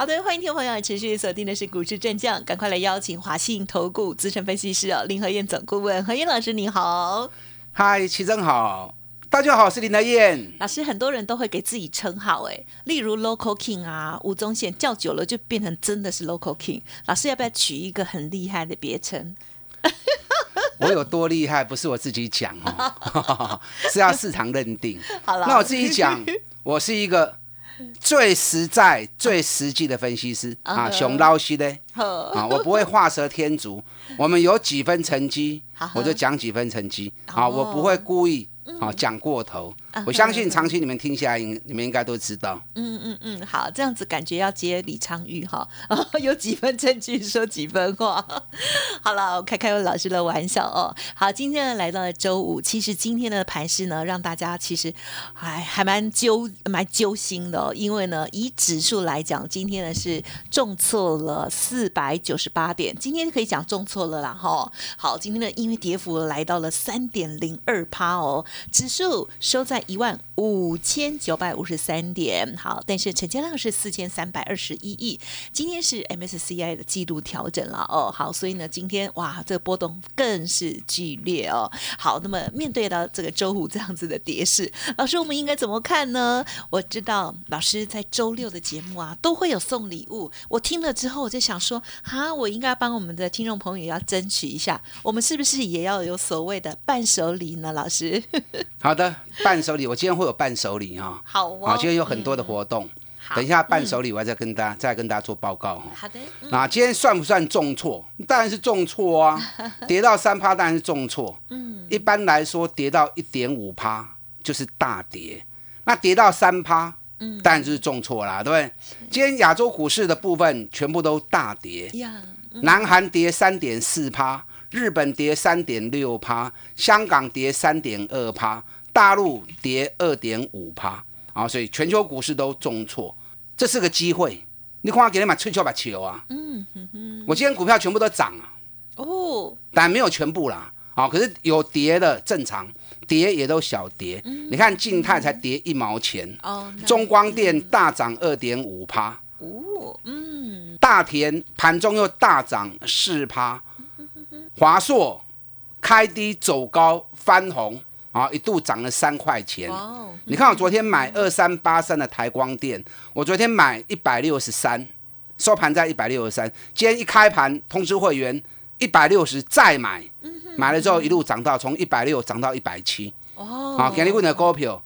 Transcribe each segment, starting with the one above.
好的，欢迎听众朋友持续锁定的是股市战将，赶快来邀请华信投顾资深分析师哦林和燕总顾问何燕老师，你好。嗨，齐真好。大家好，我是林德燕老师。很多人都会给自己称号，哎，例如 Local King 啊，吴宗宪叫久了就变成真的是 Local King。老师要不要取一个很厉害的别称？我有多厉害，不是我自己讲哦，是要市场认定。好了，那我自己讲，我是一个 最实在、最实际的分析师啊，熊捞西的啊，我不会画蛇添足。我们有几分成绩，我就讲几分成绩啊，我不会故意。好讲过头，我相信长期你们听下来，你们应该都知道。嗯嗯嗯，好，这样子感觉要接李昌钰哈，有几分证据说几分话。好了，我开开老师的玩笑哦。好，今天呢来到了周五，其实今天的盘势呢，让大家其实还还蛮揪蛮揪心的哦，因为呢以指数来讲，今天呢是重挫了四百九十八点，今天可以讲重挫了啦哈。好，今天呢因为跌幅来到了三点零二趴哦。指数收在一万五千九百五十三点，好，但是成交量是四千三百二十一亿。今天是 MSCI 的季度调整了哦，好，所以呢，今天哇，这个波动更是剧烈哦。好，那么面对到这个周五这样子的跌势，老师我们应该怎么看呢？我知道老师在周六的节目啊，都会有送礼物。我听了之后，我就想说，哈，我应该帮我们的听众朋友要争取一下，我们是不是也要有所谓的伴手礼呢？老师？好的，伴手礼，我今天会有伴手礼哈。好啊，今天有很多的活动。等一下伴手礼，我再跟大家再跟大家做报告哈。好的。那今天算不算重挫？当然是重挫啊，跌到三趴当然是重挫。嗯。一般来说，跌到一点五趴就是大跌。那跌到三趴，嗯，当然就是重挫啦，对不对？今天亚洲股市的部分全部都大跌。呀。南韩跌三点四趴。日本跌三点六趴，香港跌三点二趴，大陆跌二点五趴啊！所以全球股市都重挫，这是个机会。你看我给你买吹球把球啊！嗯哼哼，我今天股票全部都涨啊！哦，但没有全部啦，啊，可是有跌的正常，跌也都小跌。你看静态才跌一毛钱，哦，中光电大涨二点五趴，哦，嗯，大田盘中又大涨四趴。华硕开低走高翻红啊，一度涨了三块钱。你看我昨天买二三八三的台光电，我昨天买一百六十三，收盘在一百六十三。今天一开盘通知会员一百六十再买，买了之后一路涨到从一百六涨到一百七。哦，啊，给你问的股票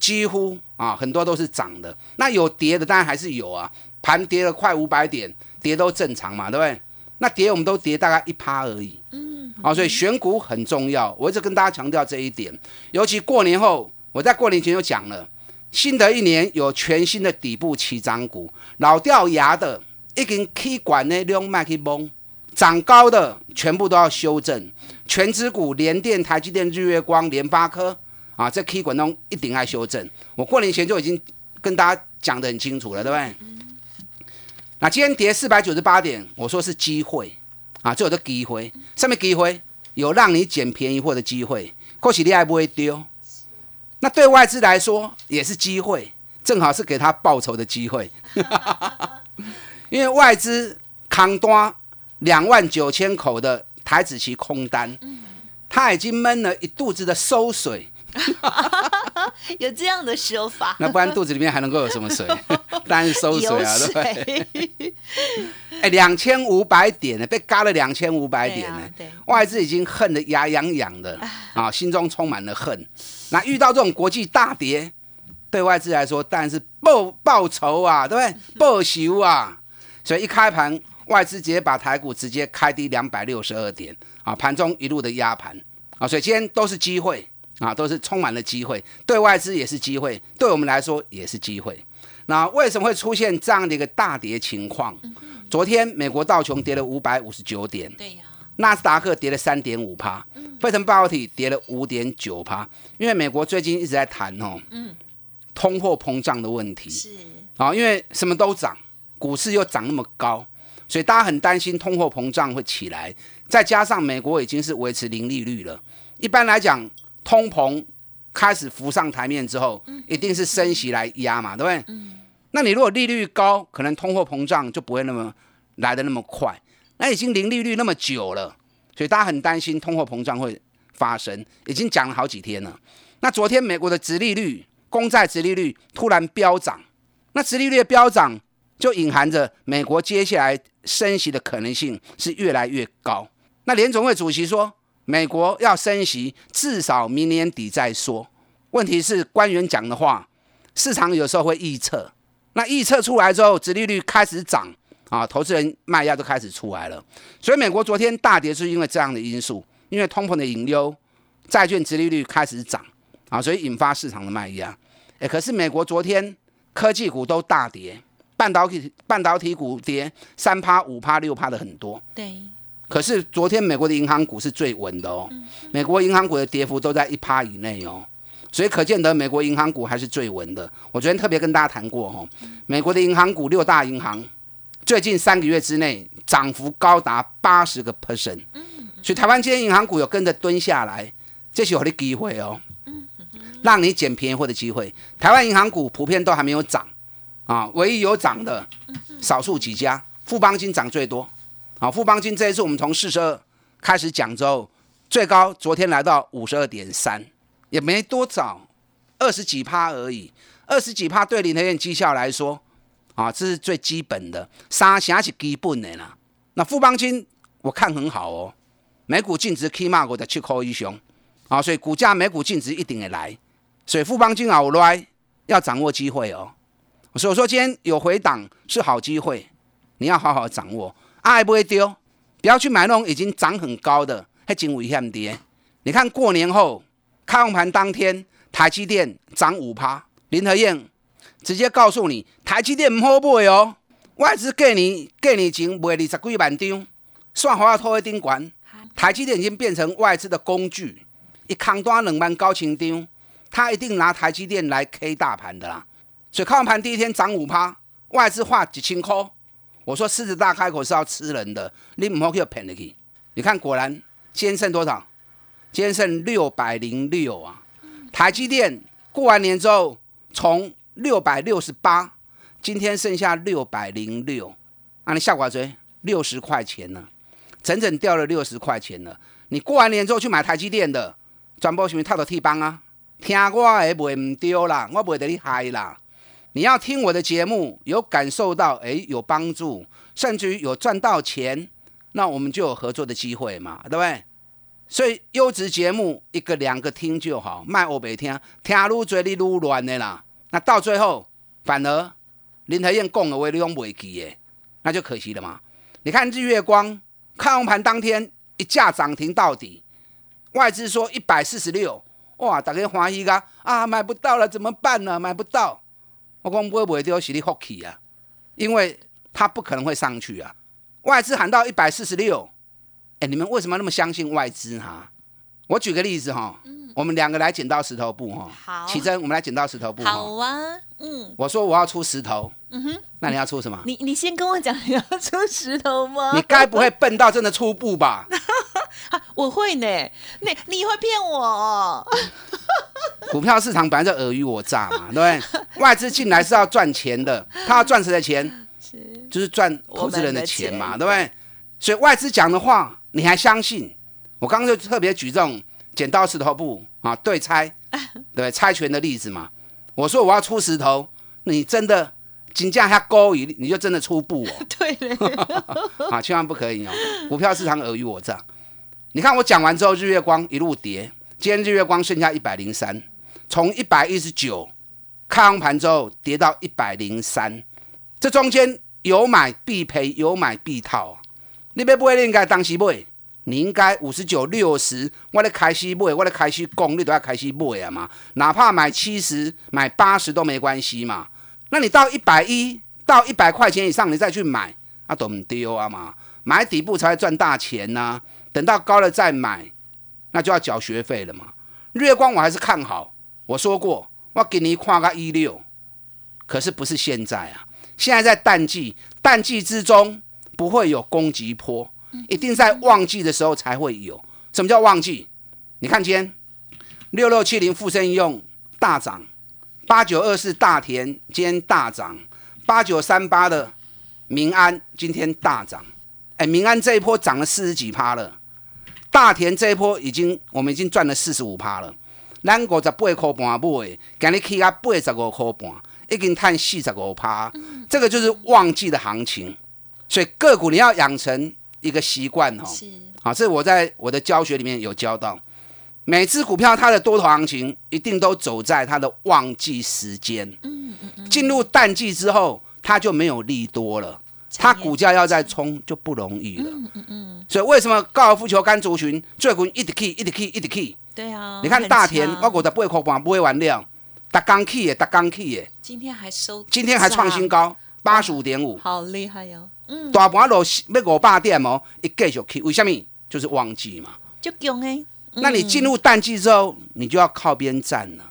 几乎啊很多都是涨的，那有跌的当然还是有啊，盘跌了快五百点，跌都正常嘛，对不对？那跌我们都跌大概一趴而已，嗯，好，所以选股很重要，我一直跟大家强调这一点。尤其过年后，我在过年前就讲了，新的一年有全新的底部起涨股，老掉牙的已经 K 管呢用麦克崩，涨高的全部都要修正。全指股联电、台积电、日月光、联发科啊，这 K 管中一定要修正。我过年前就已经跟大家讲得很清楚了，对不对？那今天跌四百九十八点，我说是机会啊，最后的机会，上面机会有让你捡便宜货的机会，或许你还不会丢。那对外资来说也是机会，正好是给他报仇的机会，因为外资扛单两万九千口的台子期空单，他已经闷了一肚子的馊水。有这样的说法，那不然肚子里面还能够有什么水？当然是收水啊，对不对？哎，两千五百点呢，被嘎了两千五百点呢，外资已经恨得牙痒痒的啊，心中充满了恨。那遇到这种国际大跌，对外资来说当然是报报仇啊，对不对？报仇啊！所以一开盘，外资直接把台股直接开低两百六十二点啊，盘中一路的压盘啊，所以今天都是机会。啊，都是充满了机会，对外资也是机会，对我们来说也是机会。那为什么会出现这样的一个大跌情况？昨天美国道琼跌了五百五十九点，对呀，纳斯达克跌了三点五趴，费城半导体跌了五点九趴，因为美国最近一直在谈哦，嗯通货膨胀的问题，是啊，因为什么都涨，股市又涨那么高，所以大家很担心通货膨胀会起来，再加上美国已经是维持零利率了，一般来讲，通膨开始浮上台面之后，一定是升息来压嘛，对不对？那你如果利率高，可能通货膨胀就不会那么来的那么快。那已经零利率那么久了，所以大家很担心通货膨胀会发生，已经讲了好几天了。那昨天美国的殖利率、公债殖利率突然飙涨，那殖利率的飙涨就隐含着美国接下来升息的可能性是越来越高。那联总会主席说，美国要升息，至少明年底再说。问题是官员讲的话，市场有时候会预测，那预测出来之后，殖利率开始涨。啊，投资人卖压都开始出来了，所以美国昨天大跌是因为这样的因素，因为通膨的隐忧，债券殖利率开始涨啊，所以引发市场的卖压。哎，可是美国昨天科技股都大跌，半导体半导体股跌三趴、五趴、六趴的很多。对。可是昨天美国的银行股是最稳的哦，美国银行股的跌幅都在一趴以内哦，所以可见得美国银行股还是最稳的。我昨天特别跟大家谈过哦，美国的银行股六大银行。最近三个月之内涨幅高达八十个 percent，所以台湾今天银行股有跟着蹲下来，这是有的机会哦，让你捡便宜货的机会。台湾银行股普遍都还没有涨啊，唯一有涨的少数几家，富邦金涨最多。好，富邦金这一次我们从四十二开始讲之后，最高昨天来到五十二点三，也没多早，二十几趴而已，二十几趴对林德燕绩效来说。啊，这是最基本的，三成是基本的啦。那富邦金我看很好哦，每股净值起码我的七块以上，啊，所以股价每股净值一定会来，所以富邦金好来要掌握机会哦。所以说今天有回档是好机会，你要好好掌握，爱不会丢，不要去买那种已经涨很高的，还真危险的。你看过年后开盘当天，台积电涨五趴，林和燕。直接告诉你，台积电唔好买哦，外资给你给你钱卖二十几万张，算好要拖一顶管。台积电已经变成外资的工具，一扛多两万高清张，他一定拿台积电来 K 大盘的啦。所以开完盘第一天涨五趴，外资画几千块，我说狮子大开口是要吃人的，你唔好去骗去。你看果然今天剩多少？今天剩六百零六啊！台积电过完年之后从六百六十八，今天剩下六百零六，啊，你下挂追六十块钱呢，整整掉了六十块钱了。你过完年之后去买台积电的，转播什么套到 T 帮啊？听我的袂唔丢啦，我袂得你嗨啦。你要听我的节目，有感受到哎有帮助，甚至于有赚到钱，那我们就有合作的机会嘛，对不对？所以优质节目一个两个听就好，卖我白听，听愈多你愈乱的啦。那到最后，反而林台燕供了威利用尾期耶，那就可惜了嘛。你看日月光开红盘当天一价涨停到底，外资说一百四十六，哇，大家欢喜噶啊，买不到了怎么办呢？买不到，我会不会丢，是你福气啊，因为它不可能会上去啊。外资喊到一百四十六，哎，你们为什么那么相信外资哈？我举个例子哈。我们两个来剪刀石头布哈，好，起真，我们来剪刀石头布好啊，嗯，我说我要出石头，嗯哼，那你要出什么？你你先跟我讲你要出石头吗？你该不会笨到真的出布吧？我会呢，你你会骗我？股票市场本来就尔虞我诈嘛，对不对？外资进来是要赚钱的，他要赚谁的钱？是，就是赚投资人的钱嘛，对不对？所以外资讲的话你还相信？我刚刚就特别举这种。剪刀石头布啊，对猜，对猜拳的例子嘛。我说我要出石头，你真的金价下高一，你就真的出布哦。对 啊，千万不可以哦。股票市场尔虞我诈。你看我讲完之后，日月光一路跌，今天日月光剩下一百零三，从一百一十九开完盘之后跌到一百零三，这中间有买必赔，有买必套。你别不会应该当时买。你应该五十九、六十，我咧开始买，我咧开始供，你都要开始买啊嘛。哪怕买七十、买八十都没关系嘛。那你到一百一到一百块钱以上，你再去买，啊都唔丢啊嘛。买底部才会赚大钱呐。等到高了再买，那就要缴学费了嘛。月光我还是看好，我说过我给你跨个一六，可是不是现在啊，现在在淡季，淡季之中不会有攻击波，一定在旺季的时候才会有。什么叫旺季？你看今天六六七零富生用大涨，八九二四大田今大涨，八九三八的民安今天大涨。哎，民安这一波涨了四十几趴了，大田这一波已经我们已经赚了四十五趴了。咱五十八块半买，今日起啊八十五块半，已经赚四十五趴。这个就是旺季的行情，所以个股你要养成一个习惯哦。是，好，这我在我的教学里面有教到，每只股票它的多头行情一定都走在它的旺季时间。嗯嗯嗯。进入淡季之后，它就没有利多了。它股价要再冲就不容易了。嗯嗯嗯。所以为什么高尔夫球杆族群最近一直 key 一直 key 一直 key？对啊。你看大田，我股的八块半不会完料，打刚 key 耶，打刚 key 耶。今天还收。今天还创新高，八十五点五。好厉害哟。嗯。大盘落要五百点哦，一继续 key，为什么？就是旺季嘛。就强哎。那你进入淡季之后，你就要靠边站了。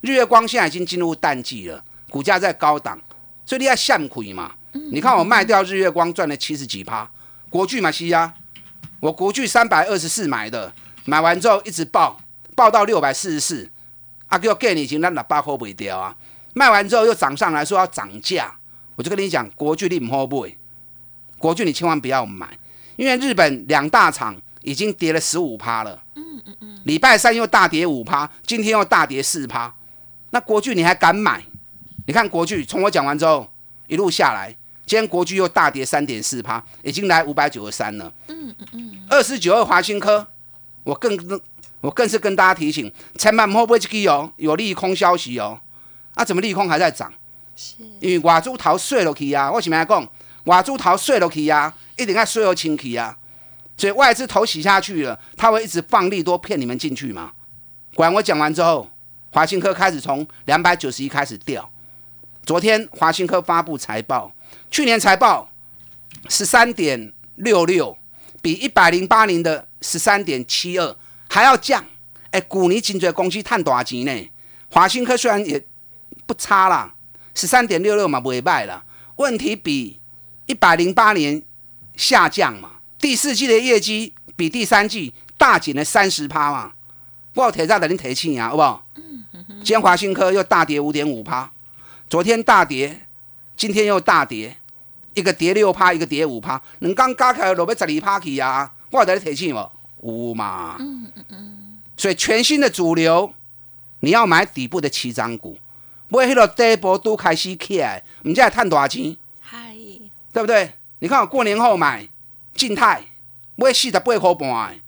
日月光现在已经进入淡季了，股价在高档，所以你要向亏嘛。你看我卖掉日月光赚了七十几趴，国巨嘛西呀，我国巨三百二十四买的，买完之后一直爆，爆到六百四十四，阿哥给你已经让那八块不掉啊，卖完之后又涨上来说要涨价，我就跟你讲国巨你唔好买，国巨你千万不要买，因为日本两大厂已经跌了十五趴了，嗯嗯嗯，礼拜三又大跌五趴，今天又大跌四趴，那国巨你还敢买？你看国巨从我讲完之后一路下来。今天国巨又大跌三点四趴，已经来五百九十三了。嗯嗯嗯。二四九二华新科，我更我更是跟大家提醒，千万莫不会去哦，有利空消息哦。啊，怎么利空还在涨？是。因为外资逃税落去啊，我前面讲，外资逃税落去啊，一定要税后清起啊。所以外资头洗下去了，他会一直放利多骗你们进去嘛？果然我讲完之后，华新科开始从两百九十一开始掉。昨天华新科发布财报。去年财报十三点六六，比一百零八年的十三点七二还要降。哎，股尼颈椎公司探多少钱呢？华新科虽然也不差啦，十三点六六嘛不会败了。问题比一百零八年下降嘛？第四季的业绩比第三季大减了三十趴嘛？我铁在等你提醒啊，好不好？嗯嗯今天华新科又大跌五点五趴，昨天大跌。今天又大跌，一个跌六趴，一个跌五趴，两刚加起来落要十二趴去啊！我在你提醒无？有嘛？嗯嗯嗯。所以全新的主流，你要买底部的起涨股，买迄个底部都开始起来，唔知系赚多少钱？嗨，对不对？你看我过年后买静态，买四十八块半，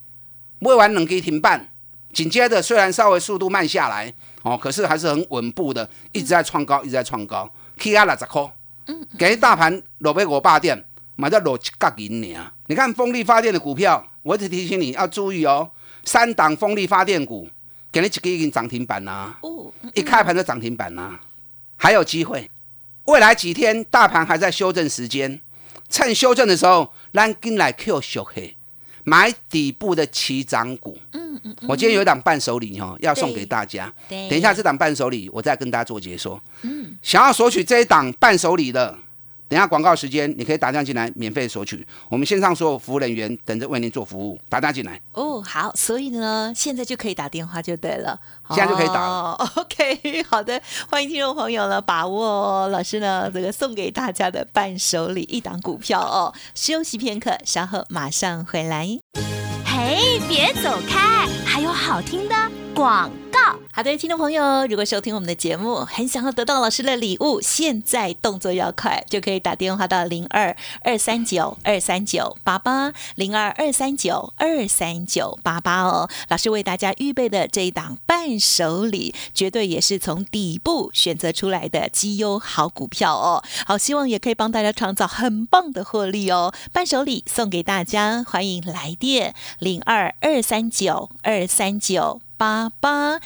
买完两支停板，紧接着虽然稍微速度慢下来，哦，可是还是很稳步的，一直在创高，一直在创高，起啊六十块。给大盘落尾五百点，买到落一角银尔。你看风力发电的股票，我一直提醒你要注意哦。三档风力发电股，给你一个已经涨停板啦。哦，一开盘就涨停板啦，还有机会。未来几天大盘还在修正时间，趁修正的时候，咱进来 Q 小黑，买底部的起涨股。嗯嗯。我今天有一档伴手礼哦，要送给大家。等一下这档伴手礼，我再跟大家做解说。嗯。想要索取这一档伴手礼的。等下广告时间，你可以打电话进来免费索取。我们线上所有服务人员等着为您做服务，打电话进来。哦，好，所以呢，现在就可以打电话就对了。现在就可以打了。OK，好的，欢迎听众朋友呢把握老师呢这个送给大家的伴手礼一档股票哦。休息片刻，稍后马上回来。嘿，别走开，还有好听的广。好的，听众朋友，如果收听我们的节目，很想要得到老师的礼物，现在动作要快，就可以打电话到零二二三九二三九八八零二二三九二三九八八哦。老师为大家预备的这一档伴手礼，绝对也是从底部选择出来的绩优好股票哦。好，希望也可以帮大家创造很棒的获利哦。伴手礼送给大家，欢迎来电零二二三九二三九。八八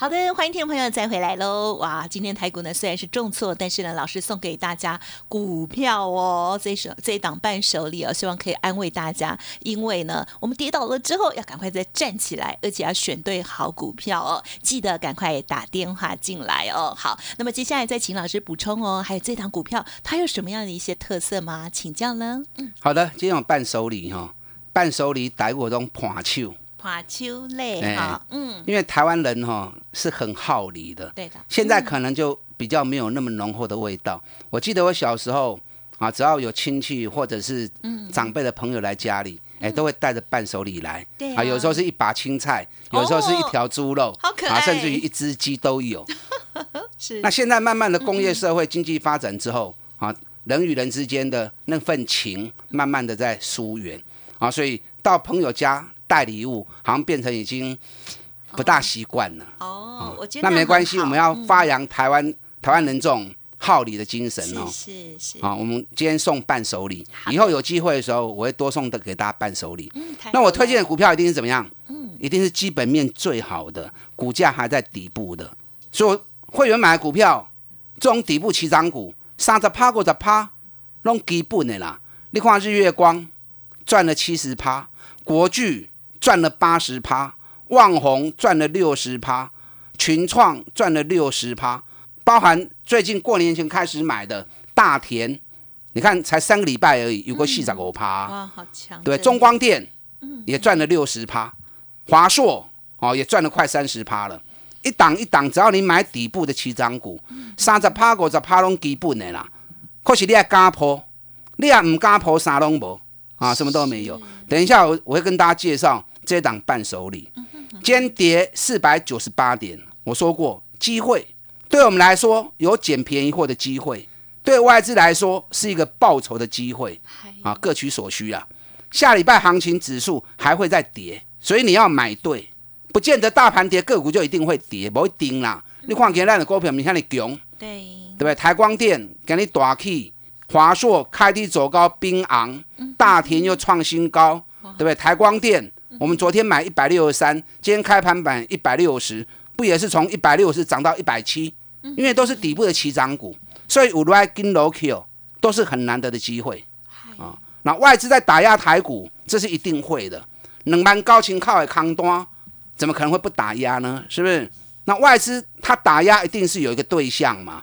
好的，欢迎听众朋友再回来喽！哇，今天台股呢虽然是重挫，但是呢，老师送给大家股票哦，这一手这一档伴手礼哦，希望可以安慰大家。因为呢，我们跌倒了之后要赶快再站起来，而且要选对好股票哦。记得赶快打电话进来哦。好，那么接下来再请老师补充哦。还有这档股票它有什么样的一些特色吗？请教呢？嗯，好的，今天有伴手礼哈，伴手礼带我种盘手。花秋类哈，嗯，因为台湾人哈是很好礼的，对的。现在可能就比较没有那么浓厚的味道。我记得我小时候啊，只要有亲戚或者是长辈的朋友来家里，哎，都会带着伴手礼来，对啊，有时候是一把青菜，有时候是一条猪肉，好可爱，甚至于一只鸡都有。是。那现在慢慢的工业社会经济发展之后啊，人与人之间的那份情慢慢的在疏远啊，所以到朋友家。带礼物好像变成已经不大习惯了哦，我觉得那没关系，我们要发扬台湾台湾人这种好礼的精神哦。是是啊，我们今天送伴手礼，以后有机会的时候，我会多送的给大家伴手礼。嗯，那我推荐的股票一定是怎么样？嗯，一定是基本面最好的，股价还在底部的。所以会员买的股票，这种底部起涨股，三十趴过十趴，弄基本的啦。你看日月光赚了七十趴，国巨。赚了八十趴，旺宏赚了六十趴，群创赚了六十趴，包含最近过年前开始买的大田，你看才三个礼拜而已，有个四十五趴，哇，好强！对，中光电，也赚了六十趴，华硕哦也赚了快三十趴了，一档一档，只要你买底部的起涨股，三十趴五十趴拢基本的啦，可是你要加破，你也唔加破啥拢无啊，什么都没有。等一下我我会跟大家介绍。这档伴手礼，间跌四百九十八点。我说过，机会对我们来说有捡便宜货的机会，对外资来说是一个报酬的机会啊，各取所需啊。下礼拜行情指数还会再跌，所以你要买对，不见得大盘跌个股就一定会跌，不会盯啦。你看今天的股票，你看你强，对对不对？台光电给你大起，华硕开低走高，冰昂，大田又创新高，对不对？台光电。我们昨天买一百六十三，今天开盘板一百六十，不也是从一百六十涨到一百七？因为都是底部的起涨股，所以五 r 跟 low Q 都是很难得的机会啊。那外资在打压台股，这是一定会的。冷盘高情靠的康端，怎么可能会不打压呢？是不是？那外资它打压一定是有一个对象嘛？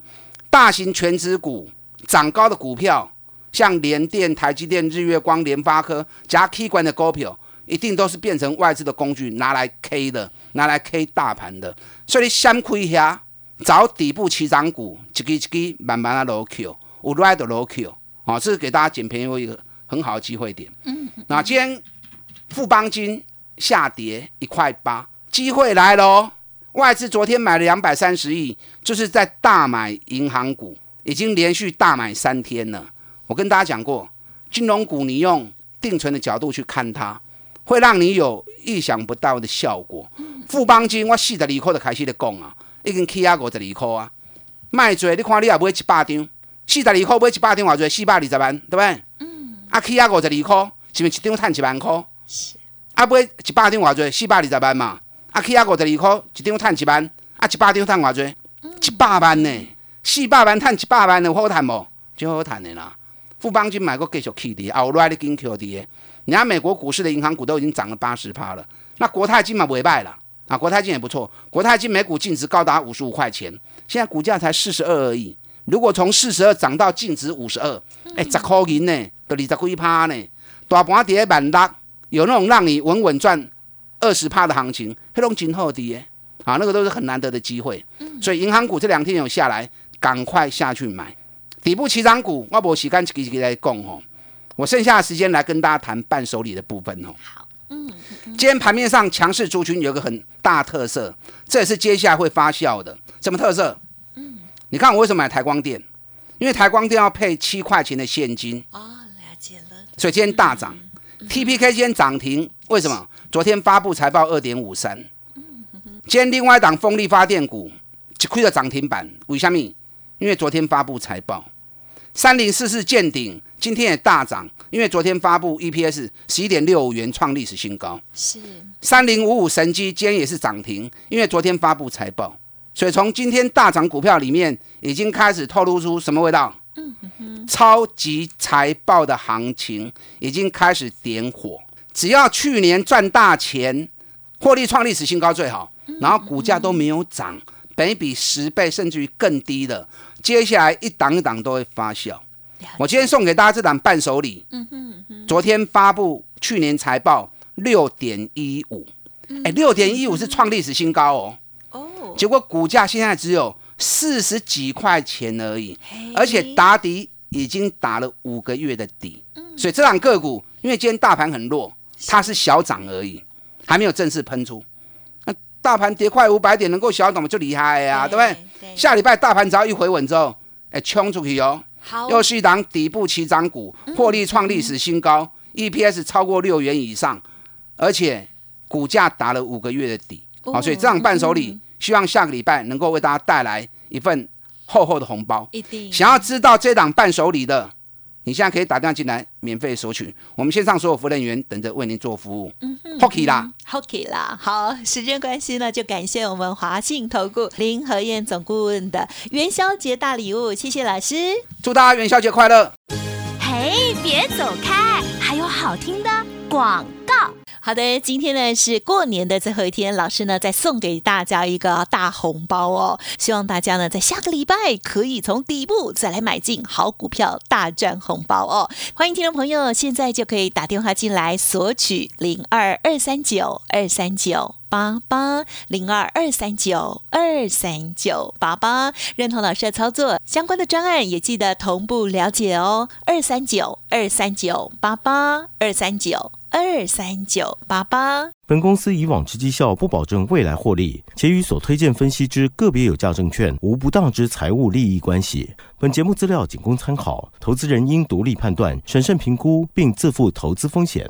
大型全值股涨高的股票，像联电、台积电、日月光、联发科加 K 管的股票。一定都是变成外资的工具，拿来 K 的，拿来 K 大盘的。所以你先亏下，找底部起涨股，一支一支慢慢的 low Q，有 right 的 low Q，啊，这是给大家捡便宜一个很好的机会点。嗯，那今天富邦金下跌一块八，机会来喽！外资昨天买了两百三十亿，就是在大买银行股，已经连续大买三天了。我跟大家讲过，金融股你用定存的角度去看它。会让你有意想不到的效果。富邦金我四十二块就开始咧讲啊，已经起啊五十二块啊，卖做你看你也买一百张，四十二块买一百张偌济，四百二十万，对不对？嗯。啊起啊五十二块，是不是一张赚一万块？是。啊买一百张偌济，四百二十万嘛。啊起啊五十二块，一张赚一万，啊一百张赚偌济？一百万呢？四百万赚一百万，有好赚无？就好赚的啦。富邦金买个继续起的，后来你跟 Q 跌。人家美国股市的银行股都已经涨了八十趴了，那国泰金嘛尾败了啊，国泰金也不错，国泰金每股净值高达五十五块钱，现在股价才四十二而已。如果从四十二涨到净值五十二，哎，十块银呢，都二十几趴呢，大盘跌万六，有那种让你稳稳赚二十趴的行情，黑龙金后跌啊，那个都是很难得的机会。所以银行股这两天有下来，赶快下去买底部起涨股，我无时间一个一个来讲哦。我剩下的时间来跟大家谈伴手礼的部分哦。好，嗯，今天盘面上强势族群有个很大特色，这也是接下来会发酵的。什么特色？嗯，你看我为什么买台光电？因为台光电要配七块钱的现金哦，了解了。所以今天大涨。TPK 今天涨停，为什么？昨天发布财报二点五三。今天另外一档风力发电股就亏了涨停板，为什么？因为昨天发布财报。三零四四见顶，今天也大涨，因为昨天发布 EPS 十一点六五元，创历史新高。是。三零五五神机今天也是涨停，因为昨天发布财报。所以从今天大涨股票里面，已经开始透露出什么味道？嗯哼，超级财报的行情已经开始点火。只要去年赚大钱，获利创历史新高最好，然后股价都没有涨，本比十倍甚至于更低的，接下来一档一档都会发酵。我今天送给大家这档伴手礼。嗯哼，昨天发布去年财报六点一五，哎，六点一五是创历史新高哦。结果股价现在只有四十几块钱而已，而且打底已经打了五个月的底，所以这档个股因为今天大盘很弱，它是小涨而已，还没有正式喷出。那大盘跌快五百点能够小涨就厉害呀，对不对？下礼拜大盘只要一回稳之后，哎，冲出去哦，又是一档底部起涨股，获利创历史新高，EPS 超过六元以上，而且股价打了五个月的底，好，所以这档伴手礼。希望下个礼拜能够为大家带来一份厚厚的红包。一定想要知道这档伴手礼的，你现在可以打电话进来免费索取。我们线上所有服务人员等着为您做服务。嗯，Hockey 啦，Hockey 啦。好，时间关系呢，就感谢我们华信投顾林和燕总顾问的元宵节大礼物，谢谢老师。祝大家元宵节快乐！嘿，别走开，还有好听的广告。好的，今天呢是过年的最后一天，老师呢再送给大家一个大红包哦。希望大家呢在下个礼拜可以从底部再来买进好股票，大赚红包哦。欢迎听众朋友现在就可以打电话进来索取零二二三九二三九八八零二二三九二三九八八，认同老师的操作，相关的专案也记得同步了解哦。二三九二三九八八二三九。二三九八八。本公司以往之绩效不保证未来获利，且与所推荐分析之个别有价证券无不当之财务利益关系。本节目资料仅供参考，投资人应独立判断、审慎评估，并自负投资风险。